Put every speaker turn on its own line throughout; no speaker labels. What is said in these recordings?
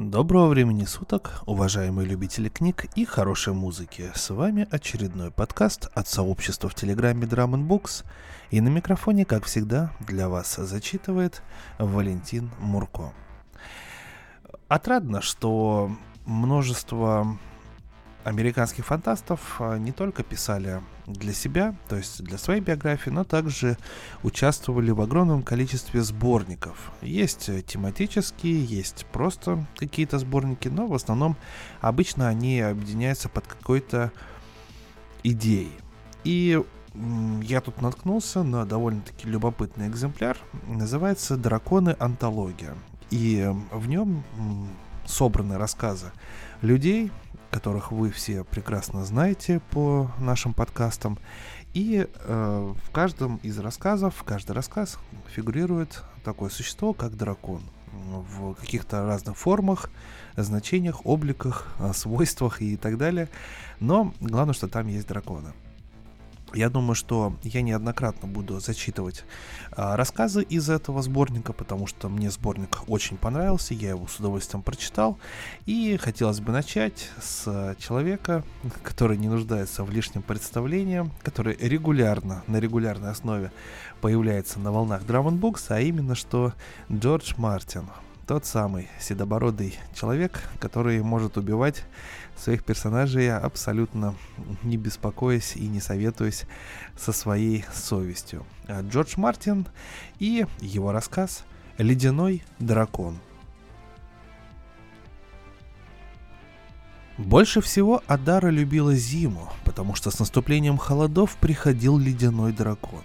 Доброго времени суток, уважаемые любители книг и хорошей музыки. С вами очередной подкаст от сообщества в Телеграме Drum Books. И на микрофоне, как всегда, для вас зачитывает Валентин Мурко. Отрадно, что множество американских фантастов а, не только писали для себя, то есть для своей биографии, но также участвовали в огромном количестве сборников. Есть тематические, есть просто какие-то сборники, но в основном обычно они объединяются под какой-то идеей. И я тут наткнулся на довольно-таки любопытный экземпляр. Называется «Драконы. Антология». И в нем собраны рассказы людей, которых вы все прекрасно знаете по нашим подкастам. И э, в каждом из рассказов, в каждый рассказ фигурирует такое существо, как дракон. В каких-то разных формах, значениях, обликах, свойствах и так далее. Но главное, что там есть драконы. Я думаю, что я неоднократно буду зачитывать а, рассказы из этого сборника, потому что мне сборник очень понравился, я его с удовольствием прочитал. И хотелось бы начать с человека, который не нуждается в лишнем представлении, который регулярно, на регулярной основе появляется на волнах Books, а именно что Джордж Мартин. Тот самый седобородый человек, который может убивать своих персонажей абсолютно не беспокоясь и не советуясь со своей совестью. А Джордж Мартин и его рассказ «Ледяной дракон». Больше всего Адара любила зиму, потому что с наступлением холодов приходил ледяной дракон.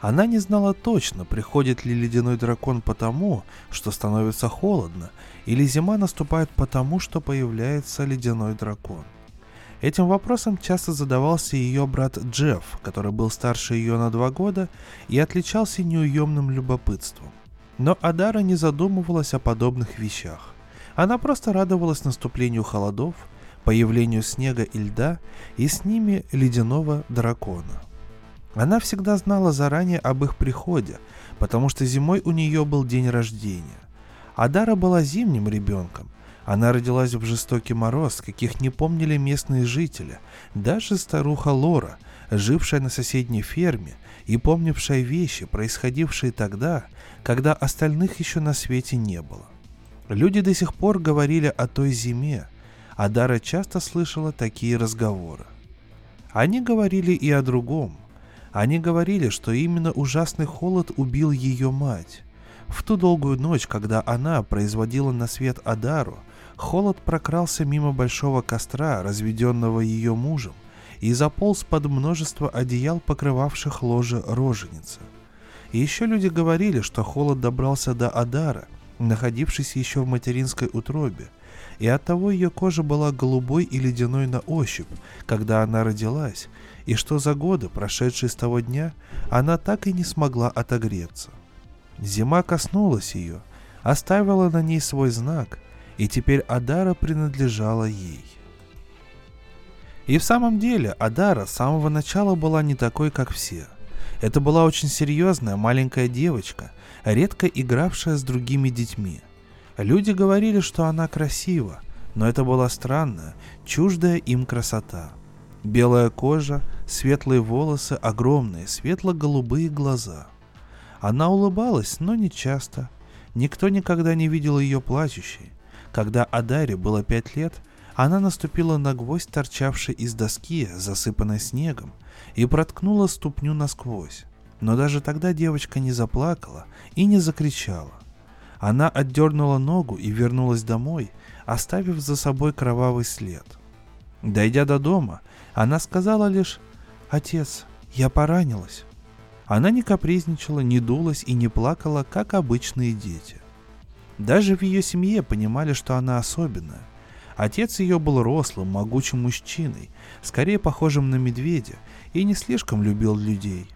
Она не знала точно, приходит ли ледяной дракон потому, что становится холодно, или зима наступает потому, что появляется ледяной дракон. Этим вопросом часто задавался ее брат Джефф, который был старше ее на два года и отличался неуемным любопытством. Но Адара не задумывалась о подобных вещах. Она просто радовалась наступлению холодов, появлению снега и льда и с ними ледяного дракона – она всегда знала заранее об их приходе, потому что зимой у нее был день рождения. Адара была зимним ребенком. Она родилась в жестокий мороз, каких не помнили местные жители, даже старуха Лора, жившая на соседней ферме и помнившая вещи, происходившие тогда, когда остальных еще на свете не было. Люди до сих пор говорили о той зиме, Адара часто слышала такие разговоры. Они говорили и о другом – они говорили, что именно ужасный холод убил ее мать. В ту долгую ночь, когда она производила на свет Адару, холод прокрался мимо большого костра, разведенного ее мужем, и заполз под множество одеял, покрывавших ложе роженицы. И еще люди говорили, что холод добрался до Адара, находившись еще в материнской утробе, и оттого ее кожа была голубой и ледяной на ощупь, когда она родилась, и что за годы, прошедшие с того дня, она так и не смогла отогреться. Зима коснулась ее, оставила на ней свой знак, и теперь Адара принадлежала ей. И в самом деле Адара с самого начала была не такой, как все. Это была очень серьезная маленькая девочка, редко игравшая с другими детьми. Люди говорили, что она красива, но это была странная, чуждая им красота – Белая кожа, светлые волосы, огромные светло-голубые глаза. Она улыбалась, но не часто. Никто никогда не видел ее плачущей. Когда Адаре было пять лет, она наступила на гвоздь, торчавший из доски, засыпанной снегом, и проткнула ступню насквозь. Но даже тогда девочка не заплакала и не закричала. Она отдернула ногу и вернулась домой, оставив за собой кровавый след. Дойдя до дома, она сказала лишь «Отец, я поранилась». Она не капризничала, не дулась и не плакала, как обычные дети. Даже в ее семье понимали, что она особенная. Отец ее был рослым, могучим мужчиной, скорее похожим на медведя, и не слишком любил людей.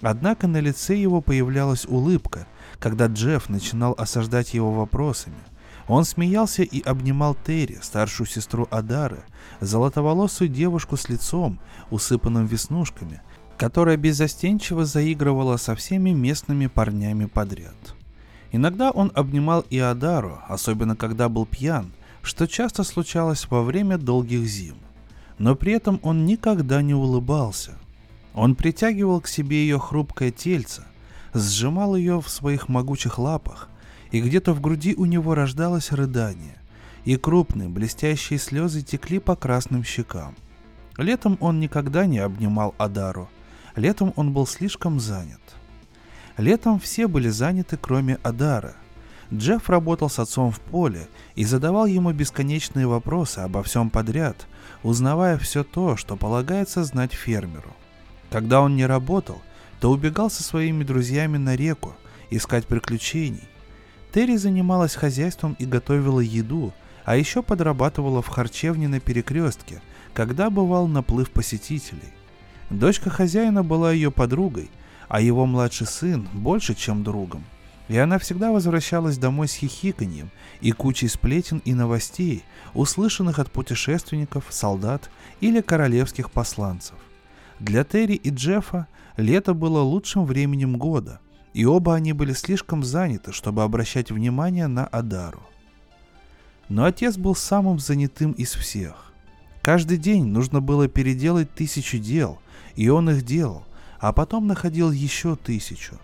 Однако на лице его появлялась улыбка, когда Джефф начинал осаждать его вопросами. Он смеялся и обнимал Терри, старшую сестру Адары, золотоволосую девушку с лицом, усыпанным веснушками, которая беззастенчиво заигрывала со всеми местными парнями подряд. Иногда он обнимал Иодару, особенно когда был пьян, что часто случалось во время долгих зим. Но при этом он никогда не улыбался. Он притягивал к себе ее хрупкое тельце, сжимал ее в своих могучих лапах, и где-то в груди у него рождалось рыдание, и крупные блестящие слезы текли по красным щекам. Летом он никогда не обнимал Адару. Летом он был слишком занят. Летом все были заняты, кроме Адара. Джефф работал с отцом в поле и задавал ему бесконечные вопросы обо всем подряд, узнавая все то, что полагается знать фермеру. Когда он не работал, то убегал со своими друзьями на реку, искать приключений. Терри занималась хозяйством и готовила еду, а еще подрабатывала в харчевне на перекрестке, когда бывал наплыв посетителей. Дочка хозяина была ее подругой, а его младший сын больше, чем другом. И она всегда возвращалась домой с хихиканьем и кучей сплетен и новостей, услышанных от путешественников, солдат или королевских посланцев. Для Терри и Джеффа лето было лучшим временем года, и оба они были слишком заняты, чтобы обращать внимание на Адару. Но отец был самым занятым из всех. Каждый день нужно было переделать тысячу дел, и он их делал, а потом находил еще тысячу.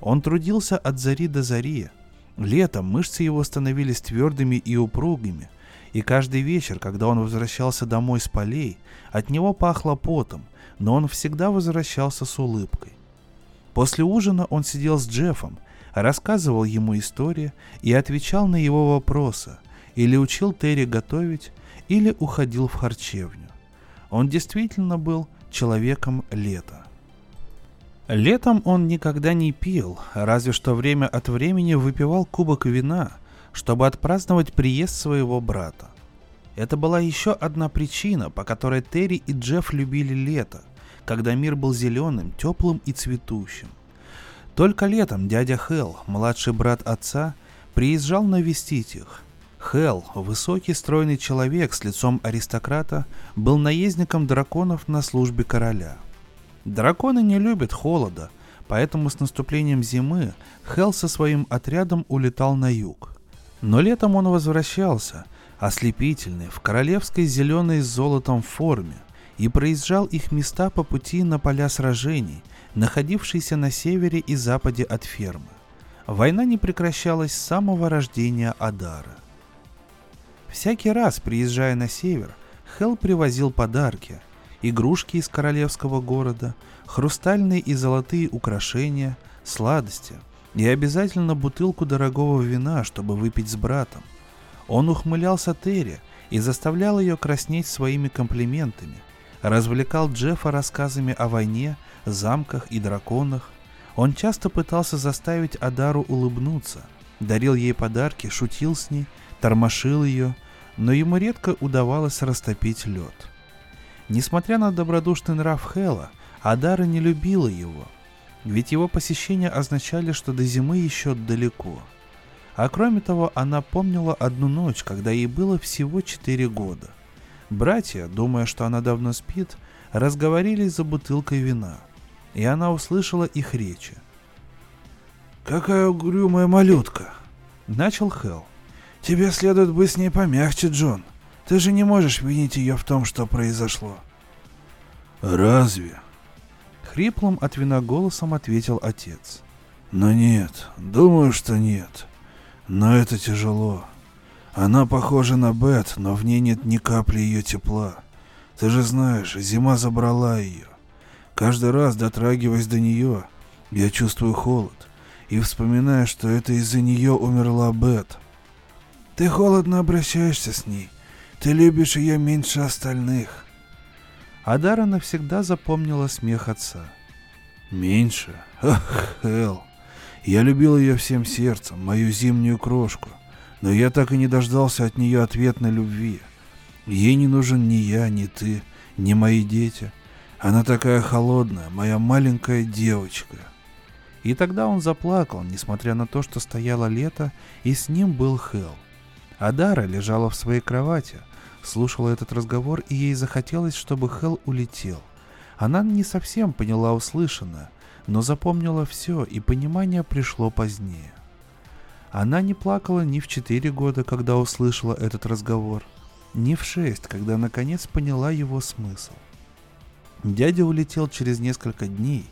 Он трудился от зари до зари. Летом мышцы его становились твердыми и упругими, и каждый вечер, когда он возвращался домой с полей, от него пахло потом, но он всегда возвращался с улыбкой. После ужина он сидел с Джеффом, рассказывал ему истории и отвечал на его вопросы, или учил Терри готовить, или уходил в харчевню. Он действительно был человеком лета. Летом он никогда не пил, разве что время от времени выпивал кубок вина, чтобы отпраздновать приезд своего брата. Это была еще одна причина, по которой Терри и Джефф любили лето, когда мир был зеленым, теплым и цветущим. Только летом дядя Хелл, младший брат отца, приезжал навестить их. Хелл, высокий стройный человек с лицом аристократа, был наездником драконов на службе короля – Драконы не любят холода, поэтому с наступлением зимы Хел со своим отрядом улетал на юг. Но летом он возвращался, ослепительный, в королевской зеленой с золотом форме, и проезжал их места по пути на поля сражений, находившиеся на севере и западе от фермы. Война не прекращалась с самого рождения Адара. Всякий раз, приезжая на север, Хел привозил подарки – игрушки из королевского города, хрустальные и золотые украшения, сладости и обязательно бутылку дорогого вина, чтобы выпить с братом. Он ухмылялся Терри и заставлял ее краснеть своими комплиментами, развлекал Джеффа рассказами о войне, замках и драконах. Он часто пытался заставить Адару улыбнуться, дарил ей подарки, шутил с ней, тормошил ее, но ему редко удавалось растопить лед – Несмотря на добродушный нрав Хела, Адара не любила его, ведь его посещения означали, что до зимы еще далеко. А кроме того, она помнила одну ночь, когда ей было всего 4 года. Братья, думая, что она давно спит, разговорились за бутылкой вина, и она услышала их речи. «Какая угрюмая малютка!» — начал Хел. «Тебе следует быть с ней помягче, Джон. Ты же не можешь винить ее в том, что произошло. Разве? Хриплым от вина голосом ответил отец. Но нет, думаю, что нет. Но это тяжело. Она похожа на Бет, но в ней нет ни капли ее тепла. Ты же знаешь, зима забрала ее. Каждый раз, дотрагиваясь до нее, я чувствую холод и вспоминаю, что это из-за нее умерла Бет. Ты холодно обращаешься с ней, ты любишь ее меньше остальных. Адара навсегда запомнила смех отца. Меньше? Ах, Хелл. Я любил ее всем сердцем, мою зимнюю крошку. Но я так и не дождался от нее ответной любви. Ей не нужен ни я, ни ты, ни мои дети. Она такая холодная, моя маленькая девочка. И тогда он заплакал, несмотря на то, что стояло лето, и с ним был Хелл. Адара лежала в своей кровати, слушала этот разговор, и ей захотелось, чтобы Хел улетел. Она не совсем поняла услышанное, но запомнила все, и понимание пришло позднее. Она не плакала ни в четыре года, когда услышала этот разговор, ни в шесть, когда наконец поняла его смысл. Дядя улетел через несколько дней,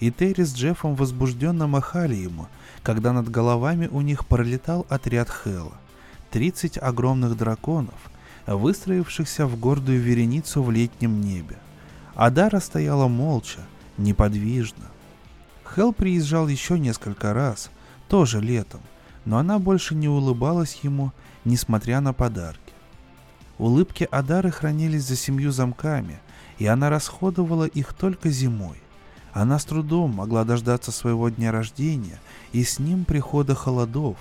и Терри с Джеффом возбужденно махали ему, когда над головами у них пролетал отряд Хэлла. Тридцать огромных драконов, выстроившихся в гордую вереницу в летнем небе. Адара стояла молча, неподвижно. Хел приезжал еще несколько раз, тоже летом, но она больше не улыбалась ему, несмотря на подарки. Улыбки Адары хранились за семью замками, и она расходовала их только зимой. Она с трудом могла дождаться своего дня рождения и с ним прихода холодов,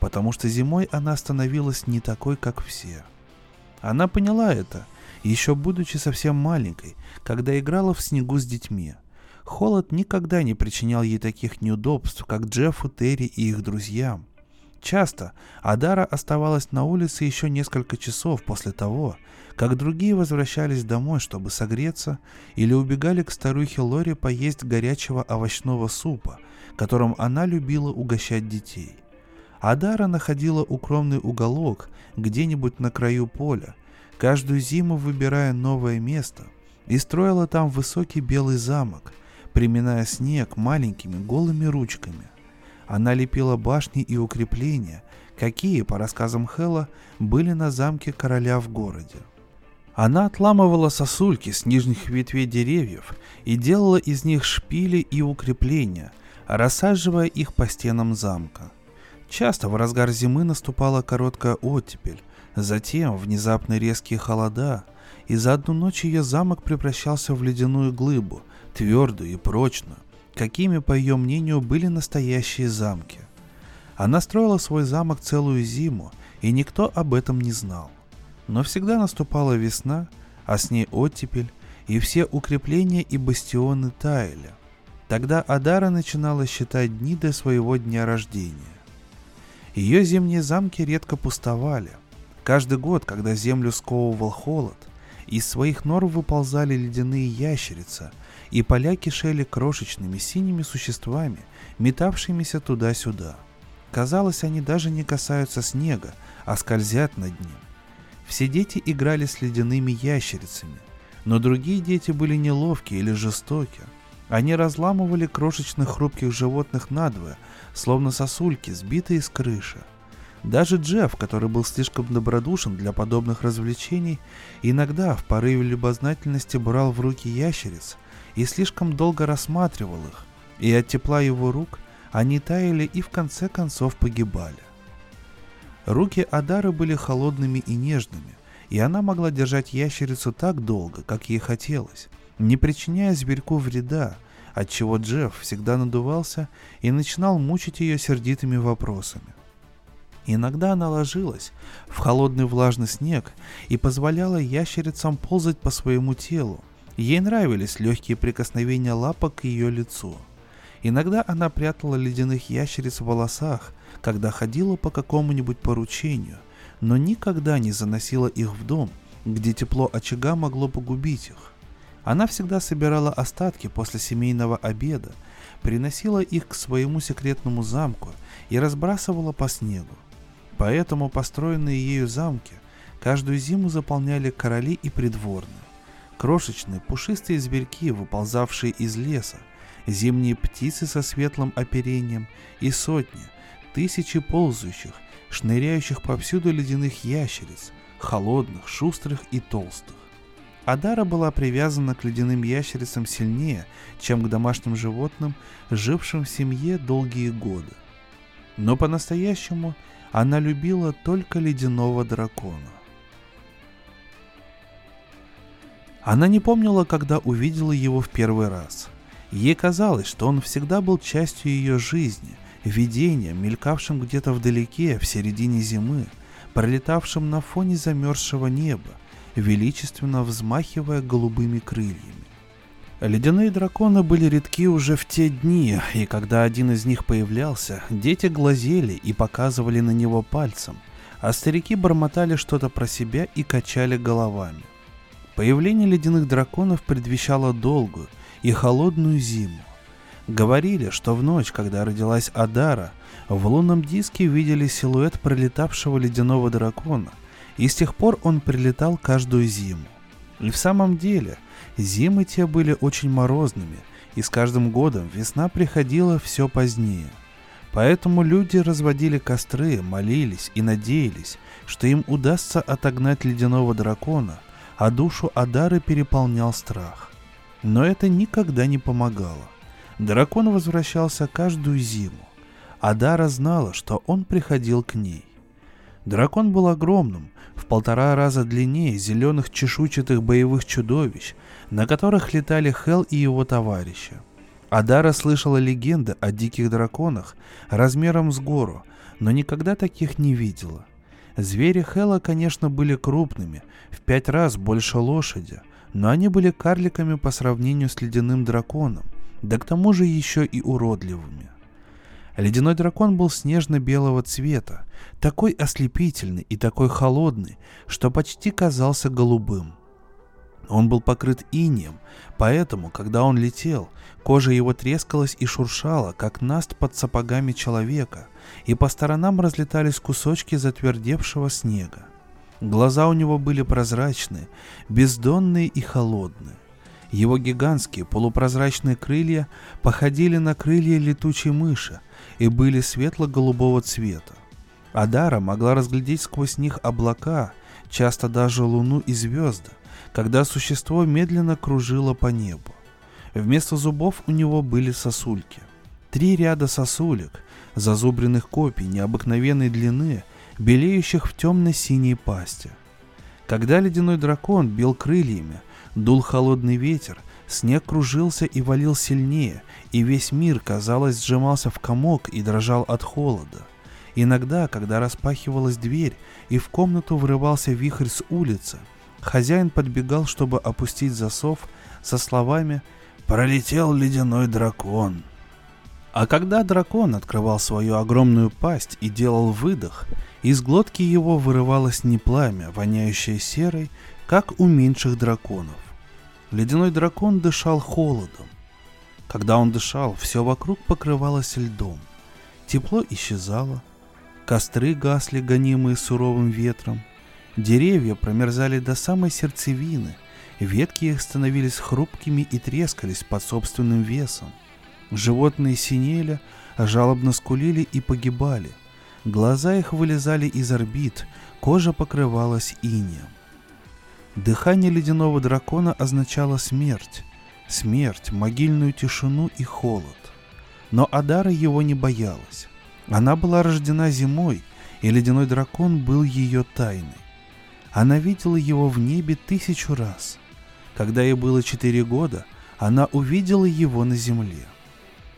потому что зимой она становилась не такой, как все. Она поняла это, еще будучи совсем маленькой, когда играла в снегу с детьми. Холод никогда не причинял ей таких неудобств, как Джеффу, Терри и их друзьям. Часто Адара оставалась на улице еще несколько часов после того, как другие возвращались домой, чтобы согреться, или убегали к старухе Лори поесть горячего овощного супа, которым она любила угощать детей. Адара находила укромный уголок где-нибудь на краю поля, каждую зиму выбирая новое место, и строила там высокий белый замок, приминая снег маленькими голыми ручками. Она лепила башни и укрепления, какие, по рассказам Хэлла, были на замке короля в городе. Она отламывала сосульки с нижних ветвей деревьев и делала из них шпили и укрепления, рассаживая их по стенам замка. Часто в разгар зимы наступала короткая оттепель, затем внезапно резкие холода, и за одну ночь ее замок превращался в ледяную глыбу, твердую и прочную, какими, по ее мнению, были настоящие замки. Она строила свой замок целую зиму, и никто об этом не знал. Но всегда наступала весна, а с ней оттепель, и все укрепления и бастионы таяли. Тогда Адара начинала считать дни до своего дня рождения. Ее зимние замки редко пустовали. Каждый год, когда землю сковывал холод, из своих нор выползали ледяные ящерицы – и поля кишели крошечными синими существами, метавшимися туда-сюда. Казалось, они даже не касаются снега, а скользят над ним. Все дети играли с ледяными ящерицами, но другие дети были неловкие или жестоки. Они разламывали крошечных хрупких животных надвое, словно сосульки, сбитые с крыши. Даже Джефф, который был слишком добродушен для подобных развлечений, иногда в порыве любознательности брал в руки ящериц и слишком долго рассматривал их, и от тепла его рук они таяли и в конце концов погибали. Руки Адары были холодными и нежными, и она могла держать ящерицу так долго, как ей хотелось, не причиняя зверьку вреда, отчего Джефф всегда надувался и начинал мучить ее сердитыми вопросами. Иногда она ложилась в холодный влажный снег и позволяла ящерицам ползать по своему телу, Ей нравились легкие прикосновения лапок к ее лицу. Иногда она прятала ледяных ящериц в волосах, когда ходила по какому-нибудь поручению, но никогда не заносила их в дом, где тепло очага могло погубить их. Она всегда собирала остатки после семейного обеда, приносила их к своему секретному замку и разбрасывала по снегу. Поэтому построенные ею замки каждую зиму заполняли короли и придворные. Крошечные пушистые зверьки, выползавшие из леса, зимние птицы со светлым оперением и сотни, тысячи ползающих, шныряющих повсюду ледяных ящериц, холодных, шустрых и толстых. Адара была привязана к ледяным ящерицам сильнее, чем к домашним животным, жившим в семье долгие годы. Но по-настоящему она любила только ледяного дракона. Она не помнила, когда увидела его в первый раз. Ей казалось, что он всегда был частью ее жизни, видением, мелькавшим где-то вдалеке, в середине зимы, пролетавшим на фоне замерзшего неба, величественно взмахивая голубыми крыльями. Ледяные драконы были редки уже в те дни, и когда один из них появлялся, дети глазели и показывали на него пальцем, а старики бормотали что-то про себя и качали головами. Появление ледяных драконов предвещало долгую и холодную зиму. Говорили, что в ночь, когда родилась Адара, в лунном диске видели силуэт пролетавшего ледяного дракона, и с тех пор он прилетал каждую зиму. И в самом деле, зимы те были очень морозными, и с каждым годом весна приходила все позднее. Поэтому люди разводили костры, молились и надеялись, что им удастся отогнать ледяного дракона, а душу Адары переполнял страх. Но это никогда не помогало. Дракон возвращался каждую зиму. Адара знала, что он приходил к ней. Дракон был огромным, в полтора раза длиннее зеленых чешуйчатых боевых чудовищ, на которых летали Хел и его товарищи. Адара слышала легенды о диких драконах размером с гору, но никогда таких не видела. Звери Хела, конечно, были крупными, в пять раз больше лошади, но они были карликами по сравнению с ледяным драконом, да к тому же еще и уродливыми. Ледяной дракон был снежно-белого цвета, такой ослепительный и такой холодный, что почти казался голубым. Он был покрыт инеем, поэтому, когда он летел, кожа его трескалась и шуршала, как наст под сапогами человека, и по сторонам разлетались кусочки затвердевшего снега. Глаза у него были прозрачные, бездонные и холодные. Его гигантские полупрозрачные крылья походили на крылья летучей мыши и были светло-голубого цвета. Адара могла разглядеть сквозь них облака, часто даже луну и звезды, когда существо медленно кружило по небу. Вместо зубов у него были сосульки. Три ряда сосулек, зазубренных копий необыкновенной длины, белеющих в темно-синей пасти. Когда ледяной дракон бил крыльями, Дул холодный ветер, снег кружился и валил сильнее, и весь мир, казалось, сжимался в комок и дрожал от холода. Иногда, когда распахивалась дверь и в комнату врывался вихрь с улицы, хозяин подбегал, чтобы опустить засов со словами «Пролетел ледяной дракон». А когда дракон открывал свою огромную пасть и делал выдох, из глотки его вырывалось не пламя, воняющее серой, как у меньших драконов, Ледяной дракон дышал холодом. Когда он дышал, все вокруг покрывалось льдом. Тепло исчезало. Костры гасли, гонимые суровым ветром. Деревья промерзали до самой сердцевины. Ветки их становились хрупкими и трескались под собственным весом. Животные синели, жалобно скулили и погибали. Глаза их вылезали из орбит, кожа покрывалась инеем. Дыхание ледяного дракона означало смерть. Смерть, могильную тишину и холод. Но Адара его не боялась. Она была рождена зимой, и ледяной дракон был ее тайной. Она видела его в небе тысячу раз. Когда ей было четыре года, она увидела его на земле.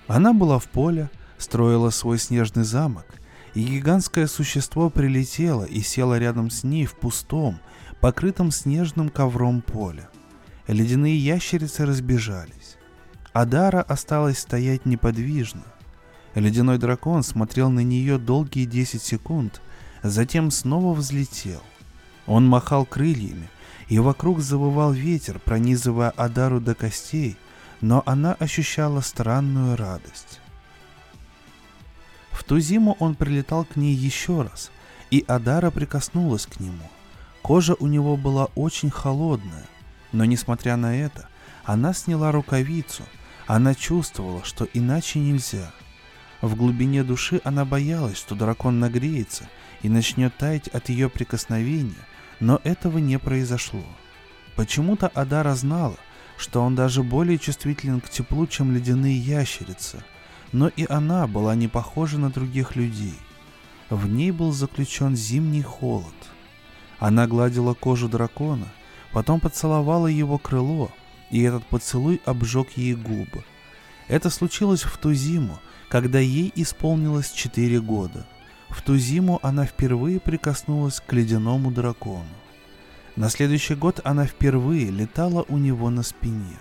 Она была в поле, строила свой снежный замок, и гигантское существо прилетело и село рядом с ней в пустом, покрытом снежным ковром поле. Ледяные ящерицы разбежались. Адара осталась стоять неподвижно. Ледяной дракон смотрел на нее долгие 10 секунд, затем снова взлетел. Он махал крыльями, и вокруг завывал ветер, пронизывая Адару до костей, но она ощущала странную радость. В ту зиму он прилетал к ней еще раз, и Адара прикоснулась к нему. Кожа у него была очень холодная, но несмотря на это, она сняла рукавицу, она чувствовала, что иначе нельзя. В глубине души она боялась, что дракон нагреется и начнет таять от ее прикосновения, но этого не произошло. Почему-то Адара знала, что он даже более чувствителен к теплу, чем ледяные ящерицы, но и она была не похожа на других людей. В ней был заключен зимний холод – она гладила кожу дракона, потом поцеловала его крыло, и этот поцелуй обжег ей губы. Это случилось в ту зиму, когда ей исполнилось четыре года. В ту зиму она впервые прикоснулась к ледяному дракону. На следующий год она впервые летала у него на спине.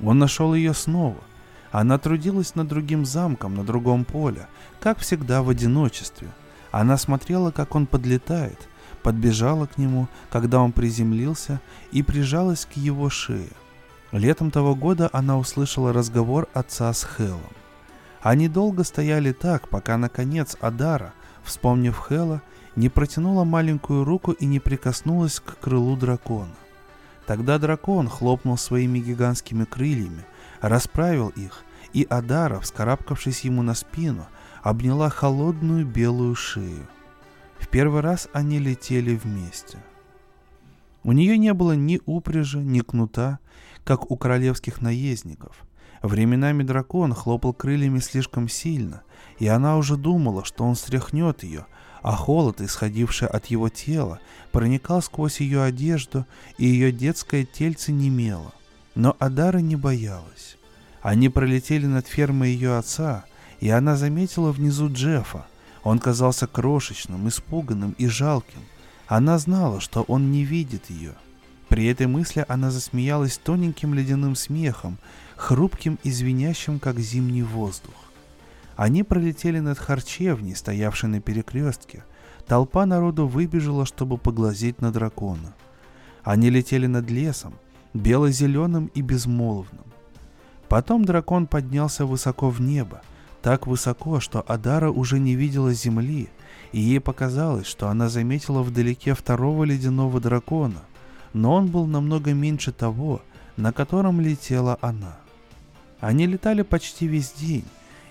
Он нашел ее снова. Она трудилась над другим замком на другом поле, как всегда в одиночестве. Она смотрела, как он подлетает, подбежала к нему, когда он приземлился, и прижалась к его шее. Летом того года она услышала разговор отца с Хелом. Они долго стояли так, пока, наконец, Адара, вспомнив Хела, не протянула маленькую руку и не прикоснулась к крылу дракона. Тогда дракон хлопнул своими гигантскими крыльями, расправил их, и Адара, вскарабкавшись ему на спину, обняла холодную белую шею. В первый раз они летели вместе. У нее не было ни упряжи, ни кнута, как у королевских наездников. Временами дракон хлопал крыльями слишком сильно, и она уже думала, что он стряхнет ее, а холод, исходивший от его тела, проникал сквозь ее одежду, и ее детское тельце немело. Но Адара не боялась. Они пролетели над фермой ее отца, и она заметила внизу Джеффа. Он казался крошечным, испуганным и жалким. Она знала, что он не видит ее. При этой мысли она засмеялась тоненьким ледяным смехом, хрупким и звенящим, как зимний воздух. Они пролетели над харчевней, стоявшей на перекрестке. Толпа народу выбежала, чтобы поглазеть на дракона. Они летели над лесом, бело-зеленым и безмолвным. Потом дракон поднялся высоко в небо, так высоко, что Адара уже не видела земли, и ей показалось, что она заметила вдалеке второго ледяного дракона, но он был намного меньше того, на котором летела она. Они летали почти весь день,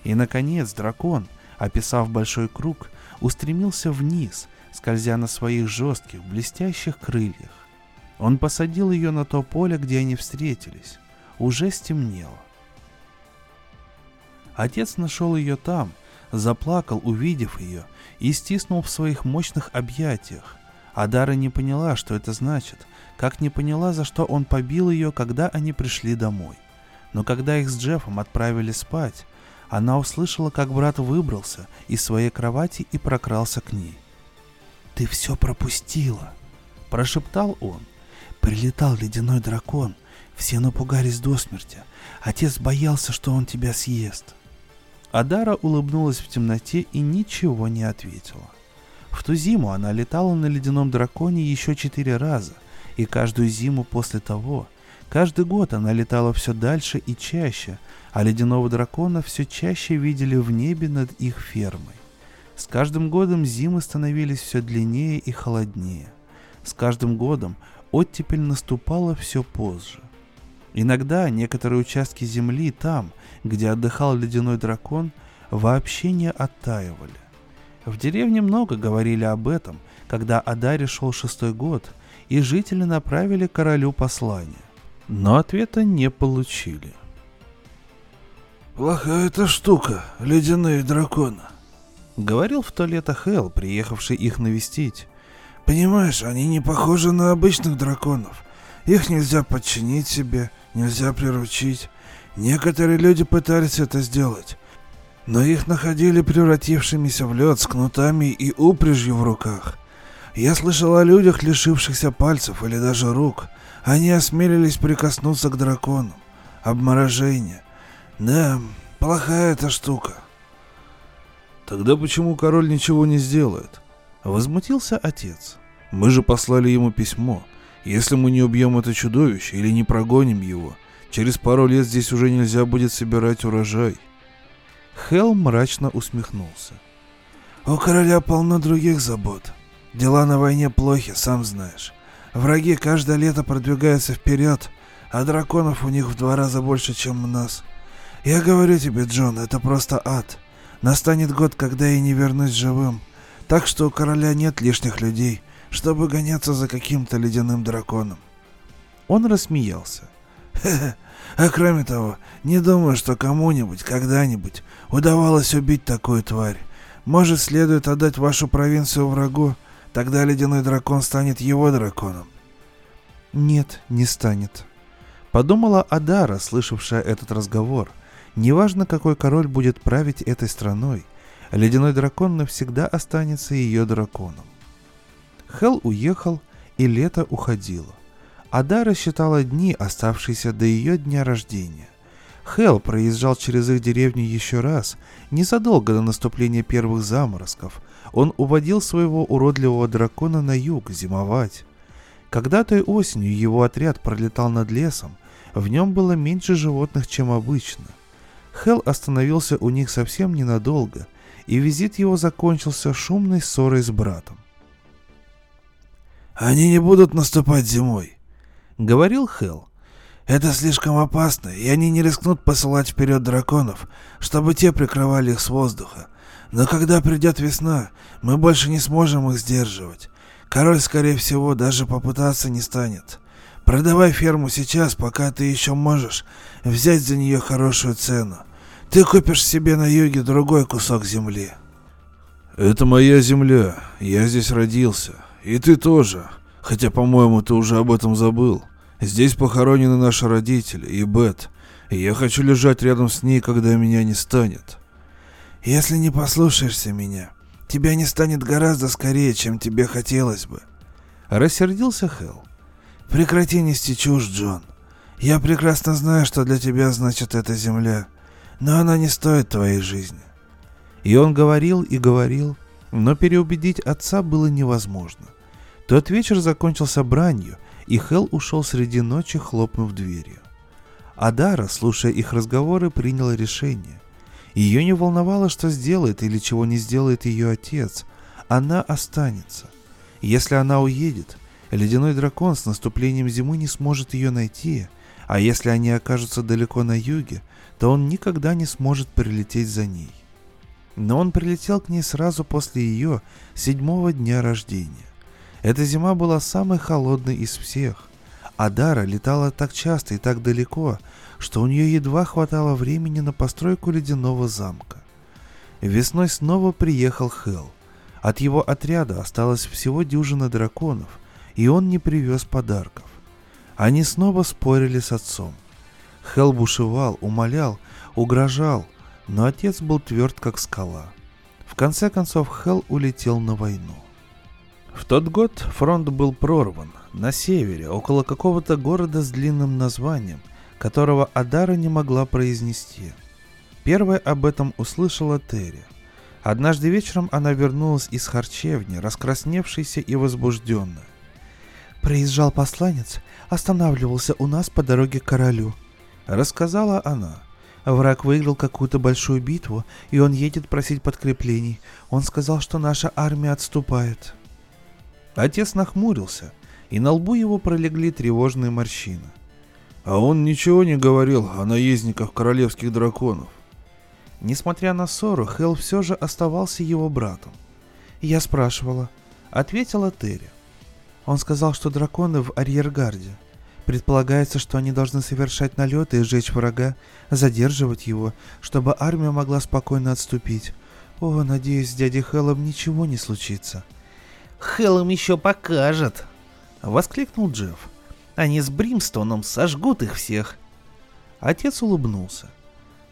и, наконец, дракон, описав большой круг, устремился вниз, скользя на своих жестких, блестящих крыльях. Он посадил ее на то поле, где они встретились. Уже стемнело. Отец нашел ее там, заплакал, увидев ее, и стиснул в своих мощных объятиях. Адара не поняла, что это значит, как не поняла, за что он побил ее, когда они пришли домой. Но когда их с Джеффом отправили спать, она услышала, как брат выбрался из своей кровати и прокрался к ней. «Ты все пропустила!» – прошептал он. «Прилетал ледяной дракон. Все напугались до смерти. Отец боялся, что он тебя съест». Адара улыбнулась в темноте и ничего не ответила. В ту зиму она летала на ледяном драконе еще четыре раза, и каждую зиму после того, каждый год она летала все дальше и чаще, а ледяного дракона все чаще видели в небе над их фермой. С каждым годом зимы становились все длиннее и холоднее. С каждым годом оттепель наступала все позже. Иногда некоторые участки земли там, где отдыхал ледяной дракон, вообще не оттаивали. В деревне много говорили об этом, когда Адаре шел шестой год, и жители направили королю послание. Но ответа не получили.
«Плохая эта штука, ледяные драконы», —
говорил в то лето Хелл, приехавший их навестить.
«Понимаешь, они не похожи на обычных драконов. Их нельзя подчинить себе, нельзя приручить. Некоторые люди пытались это сделать, но их находили превратившимися в лед с кнутами и упряжью в руках. Я слышал о людях, лишившихся пальцев или даже рук. Они осмелились прикоснуться к дракону. Обморожение. Да, плохая эта штука.
Тогда почему король ничего не сделает? Возмутился отец. Мы же послали ему письмо. Если мы не убьем это чудовище или не прогоним его, через пару лет здесь уже нельзя будет собирать урожай. Хелл мрачно усмехнулся.
У короля полно других забот. Дела на войне плохи, сам знаешь. Враги каждое лето продвигаются вперед, а драконов у них в два раза больше, чем у нас. Я говорю тебе, Джон, это просто ад. Настанет год, когда я не вернусь живым. Так что у короля нет лишних людей, чтобы гоняться за каким-то ледяным драконом.
Он рассмеялся.
А кроме того, не думаю, что кому-нибудь, когда-нибудь удавалось убить такую тварь. Может, следует отдать вашу провинцию врагу, тогда ледяной дракон станет его драконом.
Нет, не станет. Подумала Адара, слышавшая этот разговор. Неважно, какой король будет править этой страной, ледяной дракон навсегда останется ее драконом. Хел уехал, и лето уходило. Адара считала дни, оставшиеся до ее дня рождения. Хел проезжал через их деревню еще раз, незадолго до наступления первых заморозков. Он уводил своего уродливого дракона на юг зимовать. Когда той осенью его отряд пролетал над лесом, В нем было меньше животных, чем обычно. Хел остановился у них совсем ненадолго, и визит его закончился шумной ссорой с братом.
«Они не будут наступать зимой», —
говорил Хел.
«Это слишком опасно, и они не рискнут посылать вперед драконов, чтобы те прикрывали их с воздуха. Но когда придет весна, мы больше не сможем их сдерживать. Король, скорее всего, даже попытаться не станет. Продавай ферму сейчас, пока ты еще можешь взять за нее хорошую цену. Ты купишь себе на юге другой кусок земли.
Это моя земля. Я здесь родился. И ты тоже. Хотя, по-моему, ты уже об этом забыл. Здесь похоронены наши родители и Бет. И я хочу лежать рядом с ней, когда меня не станет.
Если не послушаешься меня, тебя не станет гораздо скорее, чем тебе хотелось бы.
Рассердился Хелл.
Прекрати нести чушь, Джон. Я прекрасно знаю, что для тебя значит эта земля но она не стоит твоей жизни.
И он говорил и говорил, но переубедить отца было невозможно. Тот вечер закончился бранью, и Хел ушел среди ночи, хлопнув дверью. Адара, слушая их разговоры, приняла решение. Ее не волновало, что сделает или чего не сделает ее отец. Она останется. Если она уедет, ледяной дракон с наступлением зимы не сможет ее найти, а если они окажутся далеко на юге, то он никогда не сможет прилететь за ней. Но он прилетел к ней сразу после ее седьмого дня рождения. Эта зима была самой холодной из всех, а Дара летала так часто и так далеко, что у нее едва хватало времени на постройку ледяного замка. Весной снова приехал Хел. От его отряда осталось всего дюжина драконов, и он не привез подарков. Они снова спорили с отцом. Хел бушевал, умолял, угрожал, но отец был тверд, как скала. В конце концов Хел улетел на войну. В тот год фронт был прорван на севере, около какого-то города с длинным названием, которого Адара не могла произнести. Первая об этом услышала Терри. Однажды вечером она вернулась из харчевни, раскрасневшаяся и возбужденная. «Приезжал посланец, останавливался у нас по дороге к королю», Рассказала она. Враг выиграл какую-то большую битву, и он едет просить подкреплений. Он сказал, что наша армия отступает. Отец нахмурился, и на лбу его пролегли тревожные морщины.
А он ничего не говорил о наездниках королевских драконов.
Несмотря на ссору, Хел все же оставался его братом. Я спрашивала. Ответила Терри. Он сказал, что драконы в арьергарде. Предполагается, что они должны совершать налеты и сжечь врага, задерживать его, чтобы армия могла спокойно отступить. О, надеюсь, с дядей Хеллом ничего не случится.
Хеллом еще покажет, воскликнул Джефф. Они с Бримстоном сожгут их всех.
Отец улыбнулся.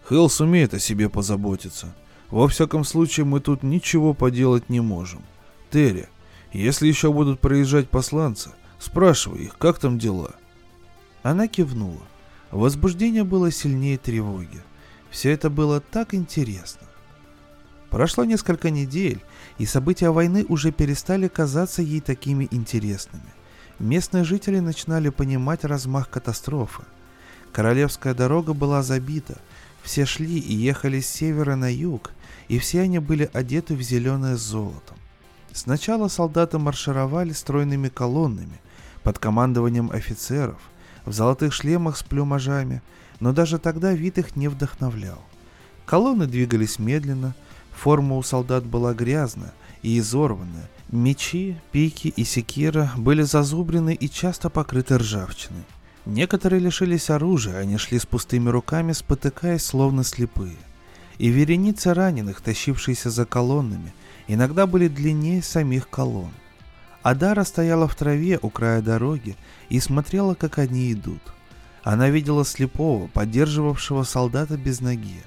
Хелл сумеет о себе позаботиться. Во всяком случае, мы тут ничего поделать не можем. Терри, если еще будут проезжать посланцы, спрашивай их, как там дела.
Она кивнула. Возбуждение было сильнее тревоги. Все это было так интересно. Прошло несколько недель, и события войны уже перестали казаться ей такими интересными. Местные жители начинали понимать размах катастрофы. Королевская дорога была забита, все шли и ехали с севера на юг, и все они были одеты в зеленое с золотом. Сначала солдаты маршировали стройными колоннами под командованием офицеров – в золотых шлемах с плюмажами, но даже тогда вид их не вдохновлял. Колонны двигались медленно, форма у солдат была грязная и изорванная, мечи, пики и секира были зазубрены и часто покрыты ржавчиной. Некоторые лишились оружия, они шли с пустыми руками, спотыкаясь, словно слепые. И вереницы раненых, тащившиеся за колоннами, иногда были длиннее самих колонн. Адара стояла в траве у края дороги и смотрела, как они идут. Она видела слепого, поддерживавшего солдата без ноги.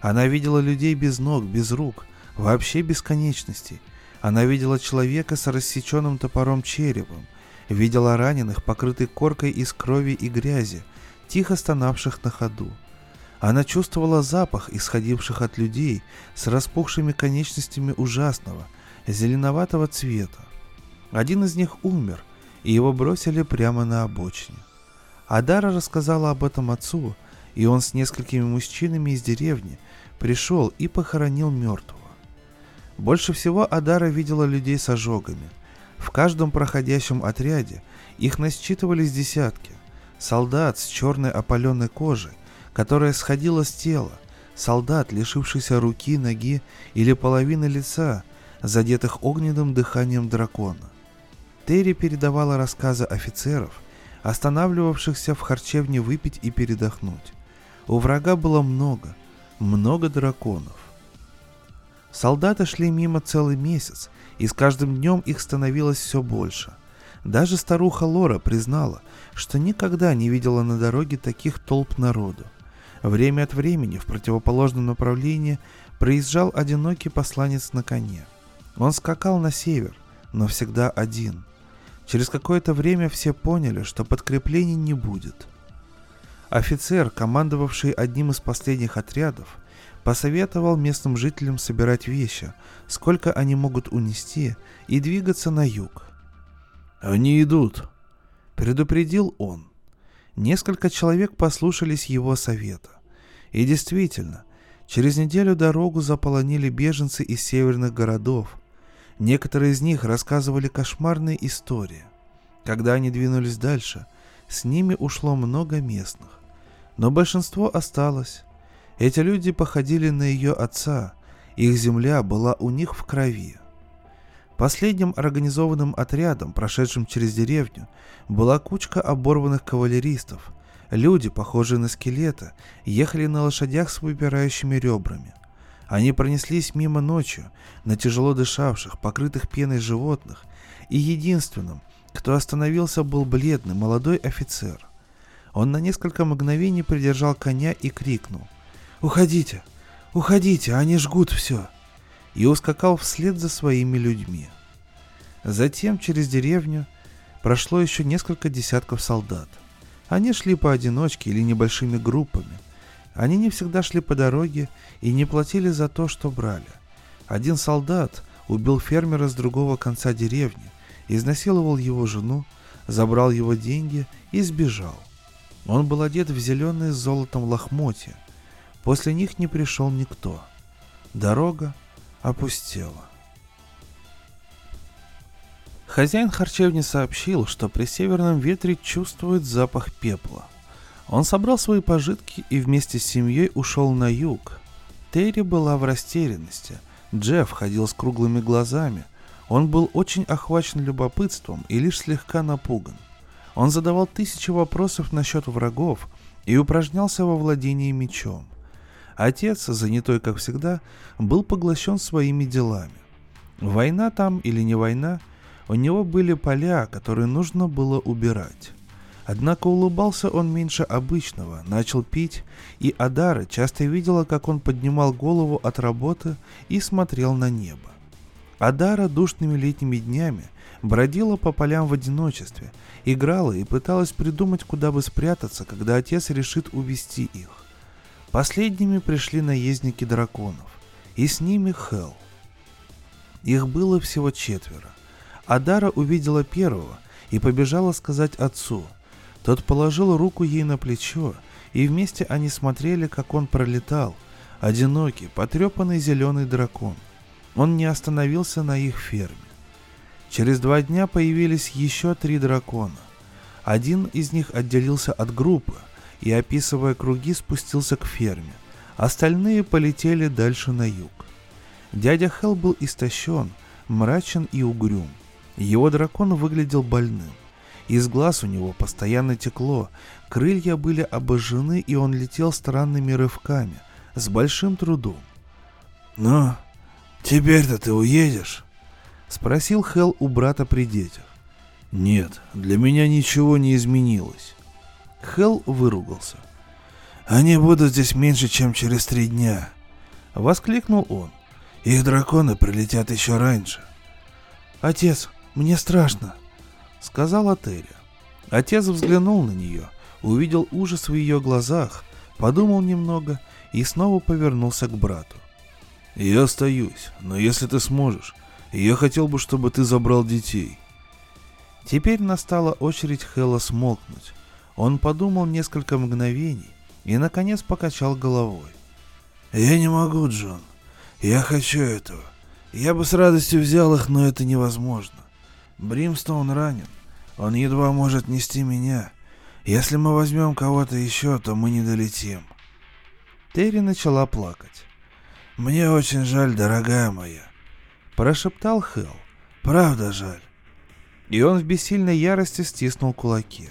Она видела людей без ног, без рук, вообще без конечностей. Она видела человека с рассеченным топором черепом, видела раненых, покрытых коркой из крови и грязи, тихо стонавших на ходу. Она чувствовала запах, исходивших от людей с распухшими конечностями ужасного, зеленоватого цвета. Один из них умер, и его бросили прямо на обочине. Адара рассказала об этом отцу, и он с несколькими мужчинами из деревни пришел и похоронил мертвого. Больше всего Адара видела людей с ожогами. В каждом проходящем отряде их насчитывались десятки. Солдат с черной опаленной кожей, которая сходила с тела, солдат, лишившийся руки, ноги или половины лица, задетых огненным дыханием дракона. Терри передавала рассказы офицеров, останавливавшихся в харчевне выпить и передохнуть. У врага было много, много драконов. Солдаты шли мимо целый месяц, и с каждым днем их становилось все больше. Даже старуха Лора признала, что никогда не видела на дороге таких толп народу. Время от времени в противоположном направлении проезжал одинокий посланец на коне. Он скакал на север, но всегда один. Через какое-то время все поняли, что подкреплений не будет. Офицер, командовавший одним из последних отрядов, посоветовал местным жителям собирать вещи, сколько они могут унести, и двигаться на юг.
«Они идут», —
предупредил он. Несколько человек послушались его совета. И действительно, через неделю дорогу заполонили беженцы из северных городов. Некоторые из них рассказывали кошмарные истории. Когда они двинулись дальше, с ними ушло много местных. Но большинство осталось. Эти люди походили на ее отца, их земля была у них в крови. Последним организованным отрядом, прошедшим через деревню, была кучка оборванных кавалеристов. Люди, похожие на скелеты, ехали на лошадях с выпирающими ребрами. Они пронеслись мимо ночью на тяжело дышавших, покрытых пеной животных, и единственным, кто остановился, был бледный молодой офицер. Он на несколько мгновений придержал коня и крикнул. «Уходите! Уходите! Они жгут все!» И ускакал вслед за своими людьми. Затем через деревню прошло еще несколько десятков солдат. Они шли поодиночке или небольшими группами. Они не всегда шли по дороге и не платили за то, что брали. Один солдат убил фермера с другого конца деревни, изнасиловал его жену, забрал его деньги и сбежал. Он был одет в зеленые с золотом лохмотья. После них не пришел никто. Дорога опустела. Хозяин харчевни сообщил, что при северном ветре чувствует запах пепла. Он собрал свои пожитки и вместе с семьей ушел на юг. Терри была в растерянности. Джефф ходил с круглыми глазами. Он был очень охвачен любопытством и лишь слегка напуган. Он задавал тысячи вопросов насчет врагов и упражнялся во владении мечом. Отец, занятой как всегда, был поглощен своими делами. Война там или не война, у него были поля, которые нужно было убирать. Однако улыбался он меньше обычного, начал пить, и Адара часто видела, как он поднимал голову от работы и смотрел на небо. Адара душными летними днями бродила по полям в одиночестве, играла и пыталась придумать, куда бы спрятаться, когда отец решит увести их. Последними пришли наездники драконов, и с ними Хел. Их было всего четверо. Адара увидела первого и побежала сказать отцу. Тот положил руку ей на плечо, и вместе они смотрели, как он пролетал, одинокий, потрепанный зеленый дракон. Он не остановился на их ферме. Через два дня появились еще три дракона. Один из них отделился от группы и, описывая круги, спустился к ферме. Остальные полетели дальше на юг. Дядя Хел был истощен, мрачен и угрюм. Его дракон выглядел больным. Из глаз у него постоянно текло, крылья были обожжены, и он летел странными рывками, с большим трудом.
«Ну, теперь-то ты уедешь?»
— спросил Хел у брата при детях.
«Нет, для меня ничего не изменилось».
Хел выругался.
«Они будут здесь меньше, чем через три дня», —
воскликнул он.
«Их драконы прилетят еще раньше».
«Отец, мне страшно», — сказала Терри. Отец взглянул на нее, увидел ужас в ее глазах, подумал немного и снова повернулся к брату.
«Я остаюсь, но если ты сможешь, я хотел бы, чтобы ты забрал детей».
Теперь настала очередь Хэлла смолкнуть. Он подумал несколько мгновений и, наконец, покачал головой.
«Я не могу, Джон. Я хочу этого. Я бы с радостью взял их, но это невозможно. Бримстоун ранен. Он едва может нести меня. Если мы возьмем кого-то еще, то мы не долетим».
Терри начала плакать.
«Мне очень жаль, дорогая моя», —
прошептал Хелл.
«Правда жаль».
И он в бессильной ярости стиснул кулаки.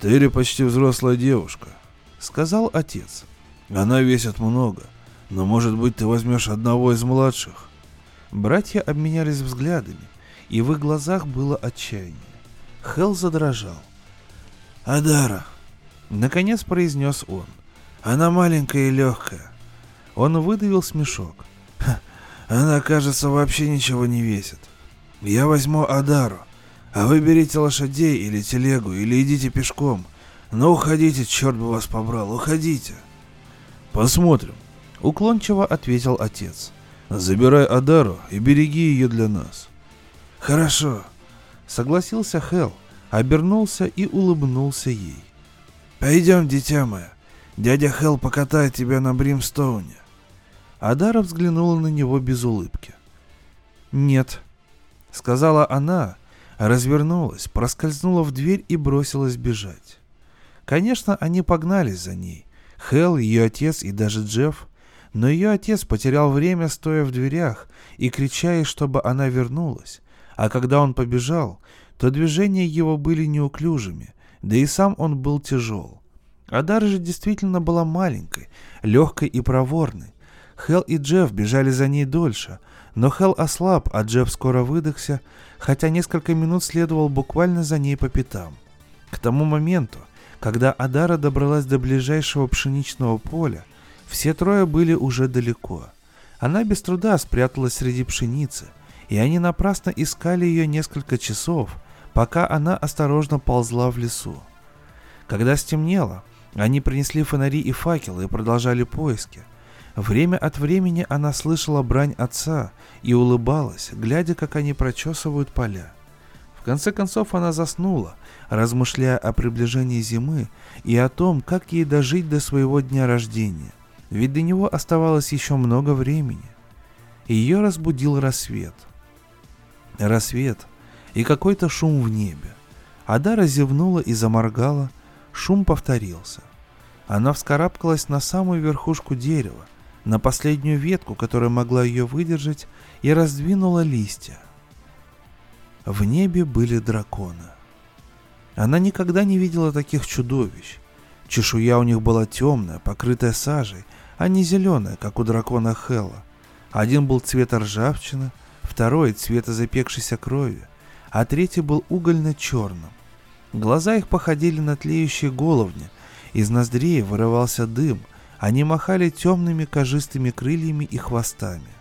«Терри почти взрослая девушка», —
сказал отец.
«Она весит много, но, может быть, ты возьмешь одного из младших?»
Братья обменялись взглядами, и в их глазах было отчаяние. Хелл задрожал.
«Адара», —
наконец произнес он.
«Она маленькая и легкая».
Он выдавил смешок.
«Она, кажется, вообще ничего не весит. Я возьму Адару, а вы берите лошадей или телегу, или идите пешком. Но уходите, черт бы вас побрал, уходите».
«Посмотрим», —
уклончиво ответил отец.
«Забирай Адару и береги ее для нас».
«Хорошо», —
согласился Хел, обернулся и улыбнулся ей.
«Пойдем, дитя мое. Дядя Хел покатает тебя на Бримстоуне».
Адара взглянула на него без улыбки. «Нет», — сказала она, развернулась, проскользнула в дверь и бросилась бежать. Конечно, они погнались за ней. Хел, ее отец и даже Джефф. Но ее отец потерял время, стоя в дверях и крича ей, чтобы она вернулась. А когда он побежал, то движения его были неуклюжими, да и сам он был тяжел. Адара же действительно была маленькой, легкой и проворной. Хел и Джефф бежали за ней дольше, но Хел ослаб, а Джефф скоро выдохся, хотя несколько минут следовал буквально за ней по пятам. К тому моменту, когда Адара добралась до ближайшего пшеничного поля, все трое были уже далеко. Она без труда спряталась среди пшеницы, и они напрасно искали ее несколько часов, пока она осторожно ползла в лесу. Когда стемнело, они принесли фонари и факелы и продолжали поиски. Время от времени она слышала брань отца и улыбалась, глядя, как они прочесывают поля. В конце концов она заснула, размышляя о приближении зимы и о том, как ей дожить до своего дня рождения, ведь до него оставалось еще много времени. Ее разбудил рассвет. Рассвет и какой-то шум в небе. Адара зевнула и заморгала, шум повторился. Она вскарабкалась на самую верхушку дерева, на последнюю ветку, которая могла ее выдержать, и раздвинула листья. В небе были драконы. Она никогда не видела таких чудовищ. Чешуя у них была темная, покрытая сажей, а не зеленая, как у дракона Хела. Один был цвета ржавчины, второй — цвета запекшейся крови, а третий был угольно-черным. Глаза их походили на тлеющие головни, из ноздрей вырывался дым, они махали темными кожистыми крыльями и хвостами.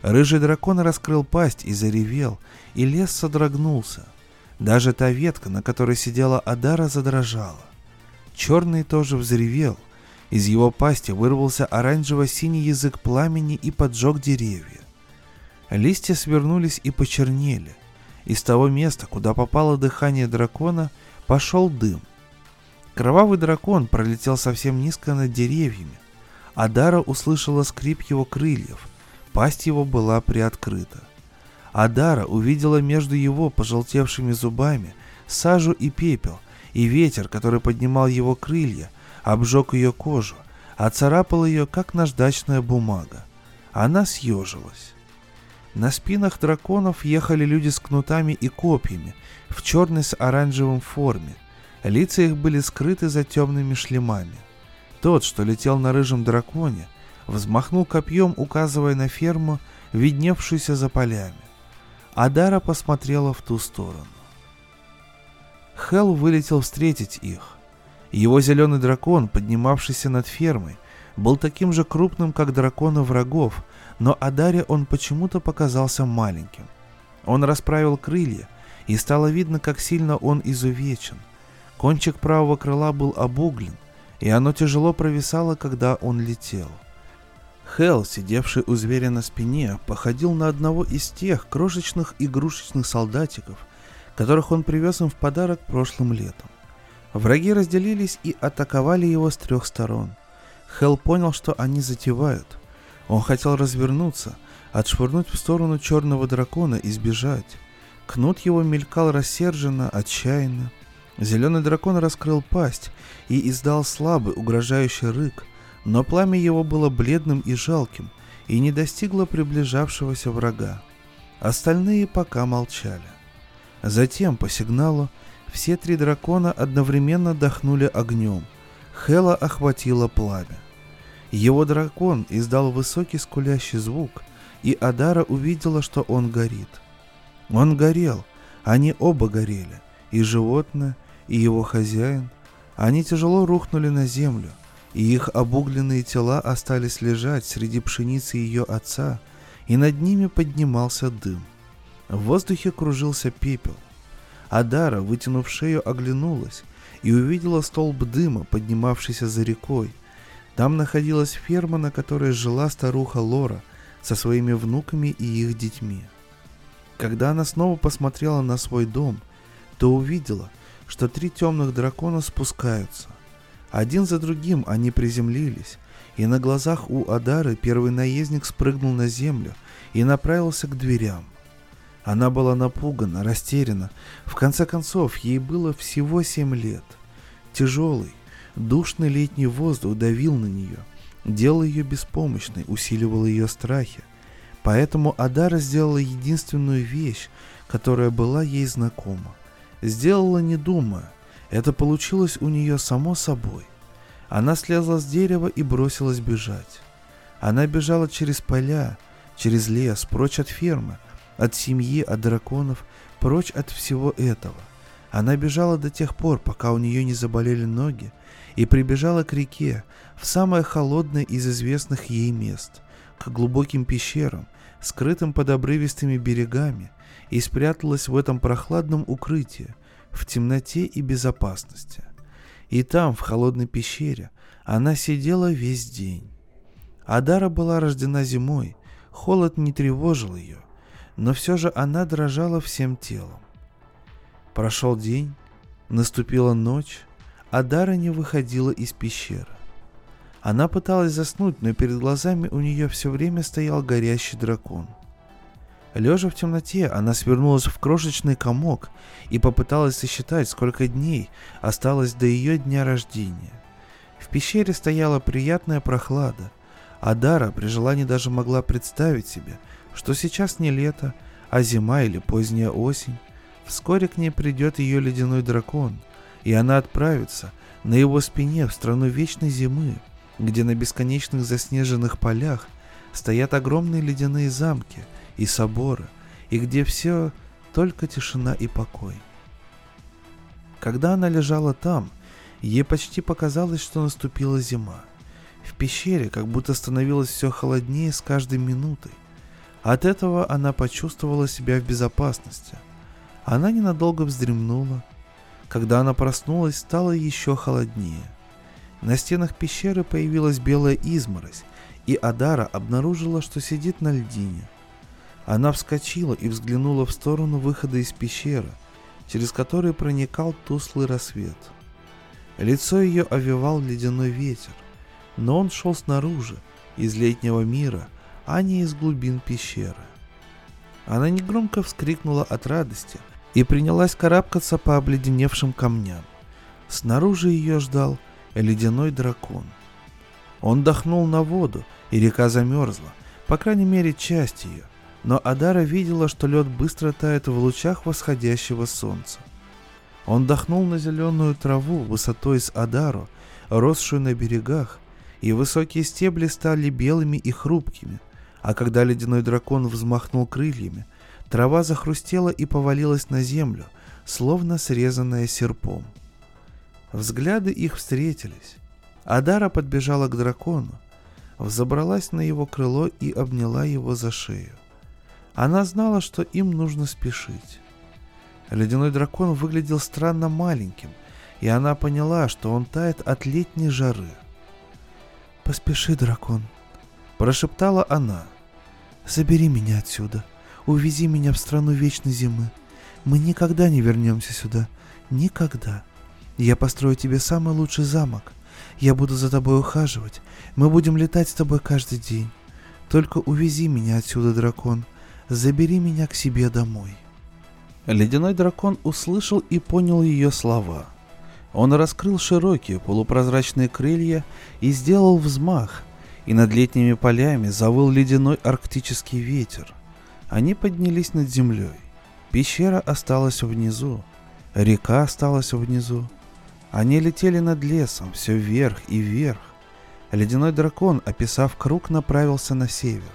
Рыжий дракон раскрыл пасть и заревел, и лес содрогнулся. Даже та ветка, на которой сидела Адара, задрожала. Черный тоже взревел. Из его пасти вырвался оранжево-синий язык пламени и поджег деревья. Листья свернулись и почернели. Из того места, куда попало дыхание дракона, пошел дым. Кровавый дракон пролетел совсем низко над деревьями. Адара услышала скрип его крыльев. Пасть его была приоткрыта. Адара увидела между его пожелтевшими зубами сажу и пепел, и ветер, который поднимал его крылья, обжег ее кожу, оцарапал ее, как наждачная бумага. Она съежилась. На спинах драконов ехали люди с кнутами и копьями, в черной с оранжевым форме. Лица их были скрыты за темными шлемами. Тот, что летел на рыжем драконе, взмахнул копьем, указывая на ферму, видневшуюся за полями. Адара посмотрела в ту сторону. Хел вылетел встретить их. Его зеленый дракон, поднимавшийся над фермой, был таким же крупным, как драконы врагов, но Адаре он почему-то показался маленьким. Он расправил крылья, и стало видно, как сильно он изувечен. Кончик правого крыла был обуглен, и оно тяжело провисало, когда он летел. Хел, сидевший у зверя на спине, походил на одного из тех крошечных игрушечных солдатиков, которых он привез им в подарок прошлым летом. Враги разделились и атаковали его с трех сторон. Хел понял, что они затевают. Он хотел развернуться, отшвырнуть в сторону черного дракона и сбежать. Кнут его мелькал рассерженно, отчаянно. Зеленый дракон раскрыл пасть и издал слабый, угрожающий рык, но пламя его было бледным и жалким и не достигло приближавшегося врага. Остальные пока молчали. Затем, по сигналу, все три дракона одновременно дохнули огнем. Хела охватило пламя. Его дракон издал высокий скулящий звук, и Адара увидела, что он горит. Он горел, они оба горели, и животное, и его хозяин. Они тяжело рухнули на землю, и их обугленные тела остались лежать среди пшеницы ее отца, и над ними поднимался дым. В воздухе кружился пепел. Адара, вытянув шею, оглянулась и увидела столб дыма, поднимавшийся за рекой. Там находилась ферма, на которой жила старуха Лора со своими внуками и их детьми. Когда она снова посмотрела на свой дом, то увидела, что три темных дракона спускаются. Один за другим они приземлились, и на глазах у Адары первый наездник спрыгнул на землю и направился к дверям. Она была напугана, растеряна. В конце концов, ей было всего семь лет. Тяжелый, душный летний воздух давил на нее, делал ее беспомощной, усиливал ее страхи. Поэтому Адара сделала единственную вещь, которая была ей знакома. Сделала не думая. Это получилось у нее само собой. Она слезла с дерева и бросилась бежать. Она бежала через поля, через лес, прочь от фермы, от семьи, от драконов, прочь от всего этого. Она бежала до тех пор, пока у нее не заболели ноги, и прибежала к реке, в самое холодное из известных ей мест, к глубоким пещерам, скрытым под обрывистыми берегами, и спряталась в этом прохладном укрытии, в темноте и безопасности. И там, в холодной пещере, она сидела весь день. Адара была рождена зимой, холод не тревожил ее – но все же она дрожала всем телом. Прошел день, наступила ночь, а Дара не выходила из пещеры. Она пыталась заснуть, но перед глазами у нее все время стоял горящий дракон. Лежа в темноте, она свернулась в крошечный комок и попыталась сосчитать, сколько дней осталось до ее дня рождения. В пещере стояла приятная прохлада, а Дара при желании даже могла представить себе – что сейчас не лето, а зима или поздняя осень. Вскоре к ней придет ее ледяной дракон, и она отправится на его спине в страну вечной зимы, где на бесконечных заснеженных полях стоят огромные ледяные замки и соборы, и где все только тишина и покой. Когда она лежала там, ей почти показалось, что наступила зима. В пещере как будто становилось все холоднее с каждой минутой. От этого она почувствовала себя в безопасности. Она ненадолго вздремнула. Когда она проснулась, стало еще холоднее. На стенах пещеры появилась белая изморозь, и Адара обнаружила, что сидит на льдине. Она вскочила и взглянула в сторону выхода из пещеры, через который проникал туслый рассвет. Лицо ее овевал ледяной ветер, но он шел снаружи, из летнего мира – а не из глубин пещеры. Она негромко вскрикнула от радости и принялась карабкаться по обледеневшим камням. Снаружи ее ждал ледяной дракон. Он дохнул на воду, и река замерзла, по крайней мере часть ее, но Адара видела, что лед быстро тает в лучах восходящего солнца. Он дохнул на зеленую траву высотой с Адару, росшую на берегах, и высокие стебли стали белыми и хрупкими – а когда ледяной дракон взмахнул крыльями, трава захрустела и повалилась на землю, словно срезанная серпом. Взгляды их встретились. Адара подбежала к дракону, взобралась на его крыло и обняла его за шею. Она знала, что им нужно спешить. Ледяной дракон выглядел странно маленьким, и она поняла, что он тает от летней жары. «Поспеши, дракон», — прошептала она. Забери меня отсюда. Увези меня в страну вечной зимы. Мы никогда не вернемся сюда. Никогда. Я построю тебе самый лучший замок. Я буду за тобой ухаживать. Мы будем летать с тобой каждый день. Только увези меня отсюда, дракон. Забери меня к себе домой. Ледяной дракон услышал и понял ее слова. Он раскрыл широкие полупрозрачные крылья и сделал взмах, и над летними полями завыл ледяной арктический ветер. Они поднялись над землей. Пещера осталась внизу, река осталась внизу. Они летели над лесом, все вверх и вверх. Ледяной дракон, описав круг, направился на север.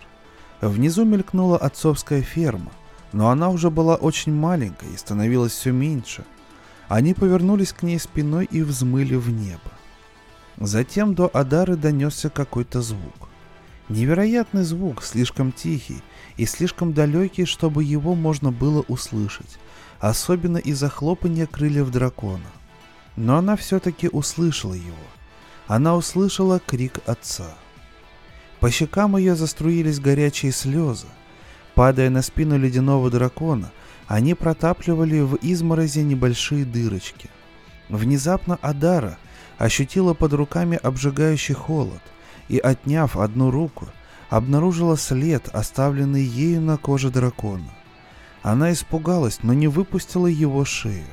Внизу мелькнула отцовская ферма, но она уже была очень маленькой и становилась все меньше. Они повернулись к ней спиной и взмыли в небо. Затем до Адары донесся какой-то звук. Невероятный звук, слишком тихий и слишком далекий, чтобы его можно было услышать, особенно из-за хлопания крыльев дракона. Но она все-таки услышала его. Она услышала крик отца. По щекам ее заструились горячие слезы. Падая на спину ледяного дракона, они протапливали в изморозе небольшие дырочки. Внезапно Адара ощутила под руками обжигающий холод и, отняв одну руку, обнаружила след, оставленный ею на коже дракона. Она испугалась, но не выпустила его шею.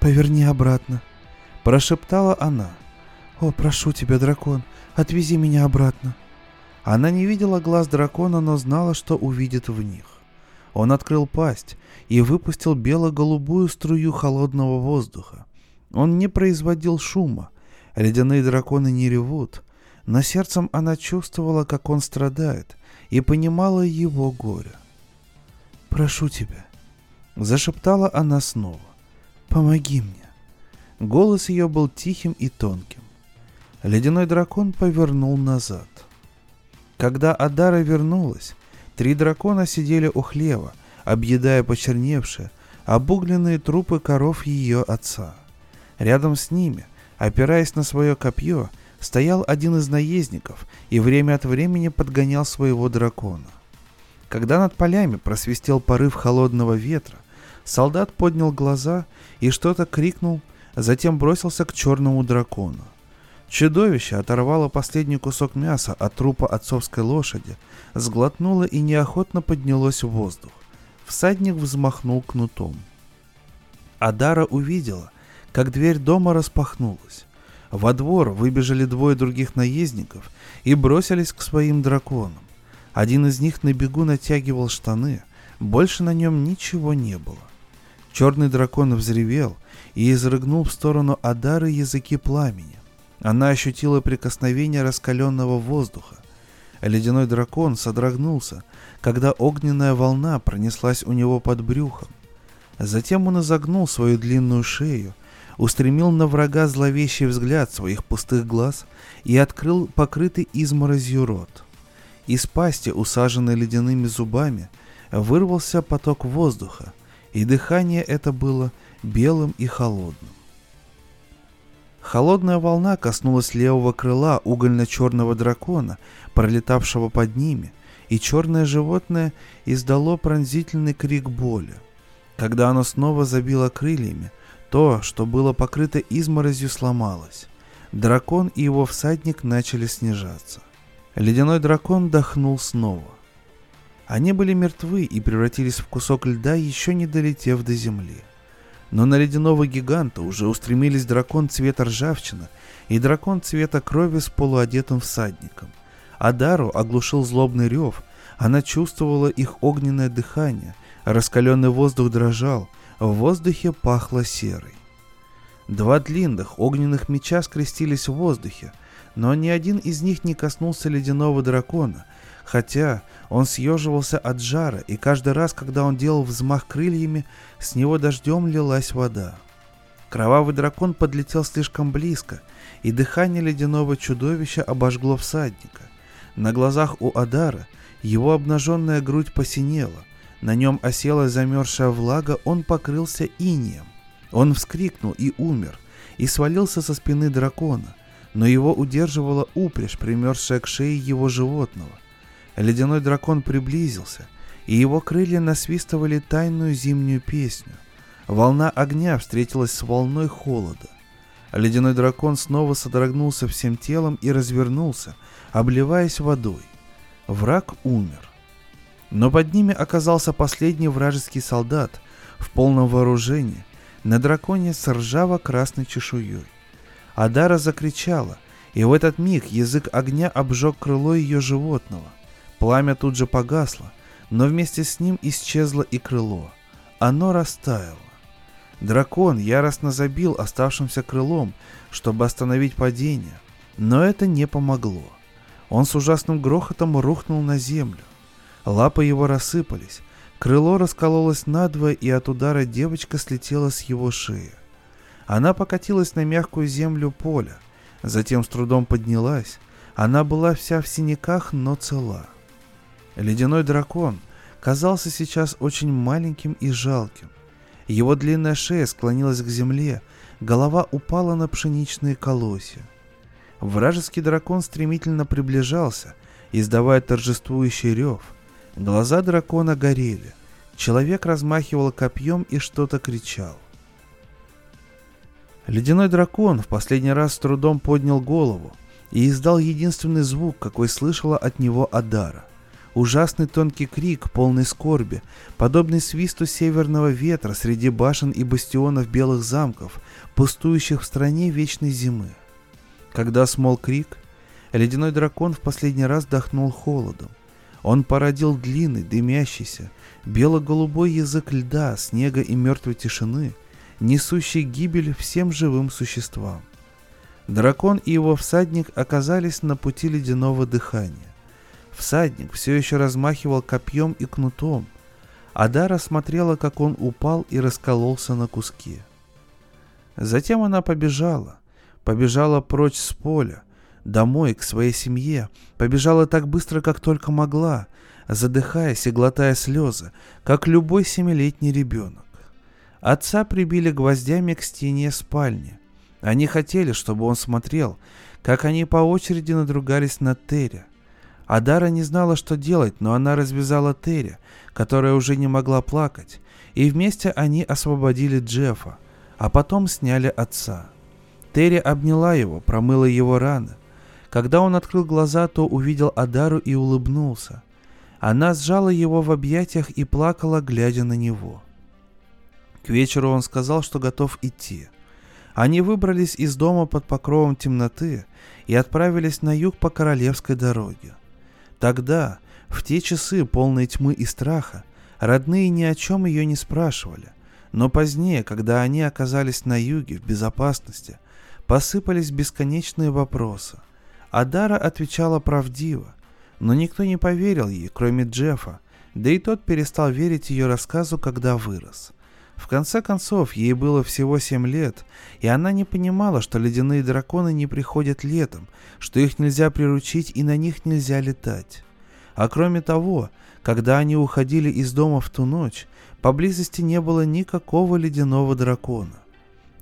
«Поверни обратно», — прошептала она. «О, прошу тебя, дракон, отвези меня обратно». Она не видела глаз дракона, но знала, что увидит в них. Он открыл пасть и выпустил бело-голубую струю холодного воздуха. Он не производил шума. Ледяные драконы не ревут. Но сердцем она чувствовала, как он страдает, и понимала его горе. «Прошу тебя», — зашептала она снова, — «помоги мне». Голос ее был тихим и тонким. Ледяной дракон повернул назад. Когда Адара вернулась, три дракона сидели у хлева, объедая почерневшие, обугленные трупы коров ее отца. Рядом с ними, опираясь на свое копье, стоял один из наездников и время от времени подгонял своего дракона. Когда над полями просвистел порыв холодного ветра, солдат поднял глаза и что-то крикнул, затем бросился к черному дракону. Чудовище оторвало последний кусок мяса от трупа отцовской лошади, сглотнуло и неохотно поднялось в воздух. Всадник взмахнул кнутом. Адара увидела, как дверь дома распахнулась. Во двор выбежали двое других наездников и бросились к своим драконам. Один из них на бегу натягивал штаны, больше на нем ничего не было. Черный дракон взревел и изрыгнул в сторону Адары языки пламени. Она ощутила прикосновение раскаленного воздуха. Ледяной дракон содрогнулся, когда огненная волна пронеслась у него под брюхом. Затем он изогнул свою длинную шею устремил на врага зловещий взгляд своих пустых глаз и открыл покрытый изморозью рот. Из пасти, усаженной ледяными зубами, вырвался поток воздуха, и дыхание это было белым и холодным. Холодная волна коснулась левого крыла угольно-черного дракона, пролетавшего под ними, и черное животное издало пронзительный крик боли. Когда оно снова забило крыльями, то, что было покрыто изморозью, сломалось. Дракон и его всадник начали снижаться. Ледяной дракон дохнул снова. Они были мертвы и превратились в кусок льда, еще не долетев до земли. Но на ледяного гиганта уже устремились дракон цвета ржавчина и дракон цвета крови с полуодетым всадником. Адару оглушил злобный рев, она чувствовала их огненное дыхание, раскаленный воздух дрожал, в воздухе пахло серой. Два длинных огненных меча скрестились в воздухе, но ни один из них не коснулся ледяного дракона, хотя он съеживался от жара, и каждый раз, когда он делал взмах крыльями, с него дождем лилась вода. Кровавый дракон подлетел слишком близко, и дыхание ледяного чудовища обожгло всадника. На глазах у Адара его обнаженная грудь посинела, на нем осела замерзшая влага, он покрылся инием. Он вскрикнул и умер, и свалился со спины дракона, но его удерживала упряжь, примерзшая к шее его животного. Ледяной дракон приблизился, и его крылья насвистывали тайную зимнюю песню. Волна огня встретилась с волной холода. Ледяной дракон снова содрогнулся всем телом и развернулся, обливаясь водой. Враг умер. Но под ними оказался последний вражеский солдат в полном вооружении, на драконе с ржаво-красной чешуей. Адара закричала, и в этот миг язык огня обжег крыло ее животного. Пламя тут же погасло, но вместе с ним исчезло и крыло. Оно растаяло. Дракон яростно забил оставшимся крылом, чтобы остановить падение, но это не помогло. Он с ужасным грохотом рухнул на землю. Лапы его рассыпались, крыло раскололось надвое, и от удара девочка слетела с его шеи. Она покатилась на мягкую землю поля, затем с трудом поднялась. Она была вся в синяках, но цела. Ледяной дракон казался сейчас очень маленьким и жалким. Его длинная шея склонилась к земле, голова упала на пшеничные колосья. Вражеский дракон стремительно приближался, издавая торжествующий рев. Глаза дракона горели. Человек размахивал копьем и что-то кричал. Ледяной дракон в последний раз с трудом поднял голову и издал единственный звук, какой слышала от него Адара. Ужасный тонкий крик, полный скорби, подобный свисту северного ветра среди башен и бастионов белых замков, пустующих в стране вечной зимы. Когда смол крик, ледяной дракон в последний раз дохнул холодом. Он породил длинный, дымящийся, бело-голубой язык льда, снега и мертвой тишины, несущий гибель всем живым существам. Дракон и его всадник оказались на пути ледяного дыхания. Всадник все еще размахивал копьем и кнутом. Адара смотрела, как он упал и раскололся на куски. Затем она побежала. Побежала прочь с поля, домой, к своей семье. Побежала так быстро, как только могла, задыхаясь и глотая слезы, как любой семилетний ребенок. Отца прибили гвоздями к стене спальни. Они хотели, чтобы он смотрел, как они по очереди надругались над Терри. Адара не знала, что делать, но она развязала Терри, которая уже не могла плакать, и вместе они освободили Джеффа, а потом сняли отца. Терри обняла его, промыла его раны. Когда он открыл глаза, то увидел Адару и улыбнулся. Она сжала его в объятиях и плакала, глядя на него. К вечеру он сказал, что готов идти. Они выбрались из дома под покровом темноты и отправились на юг по королевской дороге. Тогда, в те часы полной тьмы и страха, родные ни о чем ее не спрашивали. Но позднее, когда они оказались на юге, в безопасности, посыпались бесконечные вопросы. Адара отвечала правдиво, но никто не поверил ей, кроме Джеффа, да и тот перестал верить ее рассказу, когда вырос. В конце концов, ей было всего семь лет, и она не понимала, что ледяные драконы не приходят летом, что их нельзя приручить и на них нельзя летать. А кроме того, когда они уходили из дома в ту ночь, поблизости не было никакого ледяного дракона.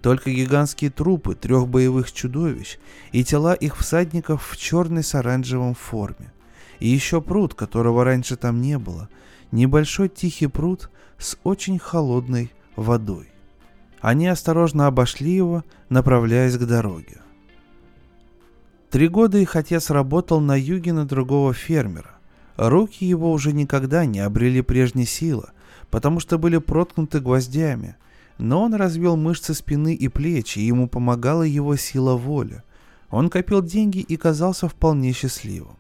Только гигантские трупы трех боевых чудовищ и тела их всадников в черной с оранжевом форме. И еще пруд, которого раньше там не было. Небольшой тихий пруд с очень холодной водой. Они осторожно обошли его, направляясь к дороге. Три года их отец работал на юге на другого фермера. Руки его уже никогда не обрели прежней силы, потому что были проткнуты гвоздями, но он развел мышцы спины и плеч, и ему помогала его сила воли. Он копил деньги и казался вполне счастливым.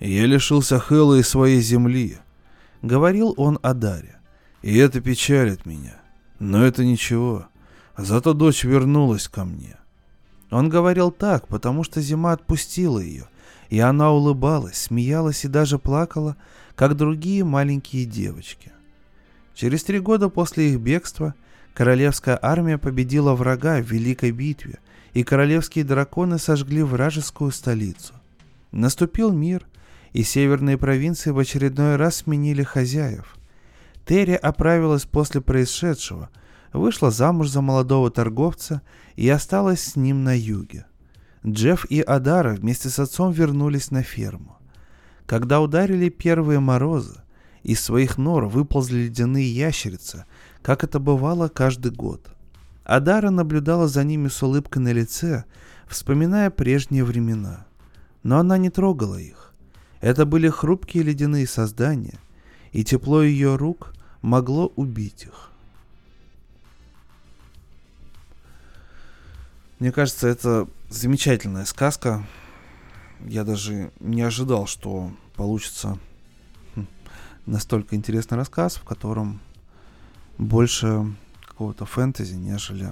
«Я лишился Хэлла и своей земли», — говорил он о Даре. «И это печалит меня. Но это ничего. Зато дочь вернулась ко мне.
Он говорил так, потому что зима отпустила ее, и она улыбалась, смеялась и даже плакала, как другие маленькие девочки. Через три года после их бегства королевская армия победила врага в великой битве, и королевские драконы сожгли вражескую столицу. Наступил мир, и северные провинции в очередной раз сменили хозяев. Терри оправилась после происшедшего, вышла замуж за молодого торговца и осталась с ним на юге. Джефф и Адара вместе с отцом вернулись на ферму. Когда ударили первые морозы, из своих нор выползли ледяные ящерицы, как это бывало каждый год. Адара наблюдала за ними с улыбкой на лице, вспоминая прежние времена. Но она не трогала их. Это были хрупкие ледяные создания, и тепло ее рук могло убить их. Мне кажется, это замечательная сказка. Я даже не ожидал, что получится хм, настолько интересный рассказ, в котором больше какого-то фэнтези, нежели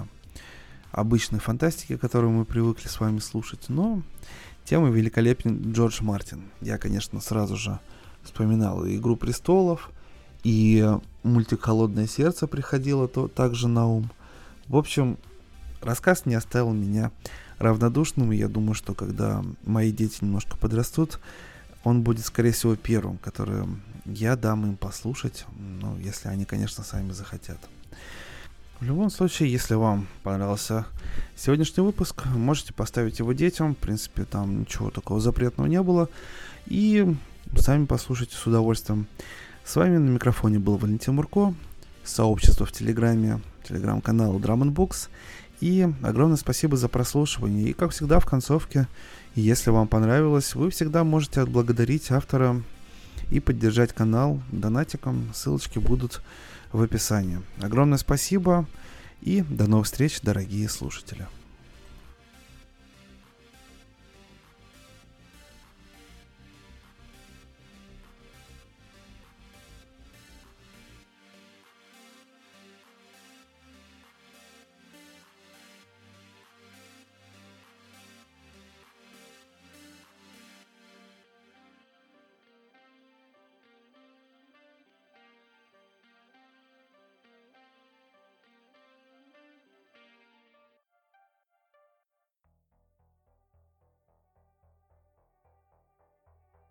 обычной фантастики, которую мы привыкли с вами слушать. Но тема великолепен Джордж Мартин. Я, конечно, сразу же вспоминал и «Игру престолов», и мультик «Холодное сердце» приходило то, также на ум. В общем, рассказ не оставил меня равнодушным, и я думаю, что когда мои дети немножко подрастут, он будет, скорее всего, первым, который я дам им послушать, ну, если они, конечно, сами захотят. В любом случае, если вам понравился сегодняшний выпуск, можете поставить его детям. В принципе, там ничего такого запретного не было. И сами послушайте с удовольствием. С вами на микрофоне был Валентин Мурко, сообщество в Телеграме, телеграм-канал Drum Books. И огромное спасибо за прослушивание. И, как всегда, в концовке, если вам понравилось, вы всегда можете отблагодарить автора и поддержать канал донатиком. Ссылочки будут в описании. Огромное спасибо и до новых встреч, дорогие слушатели.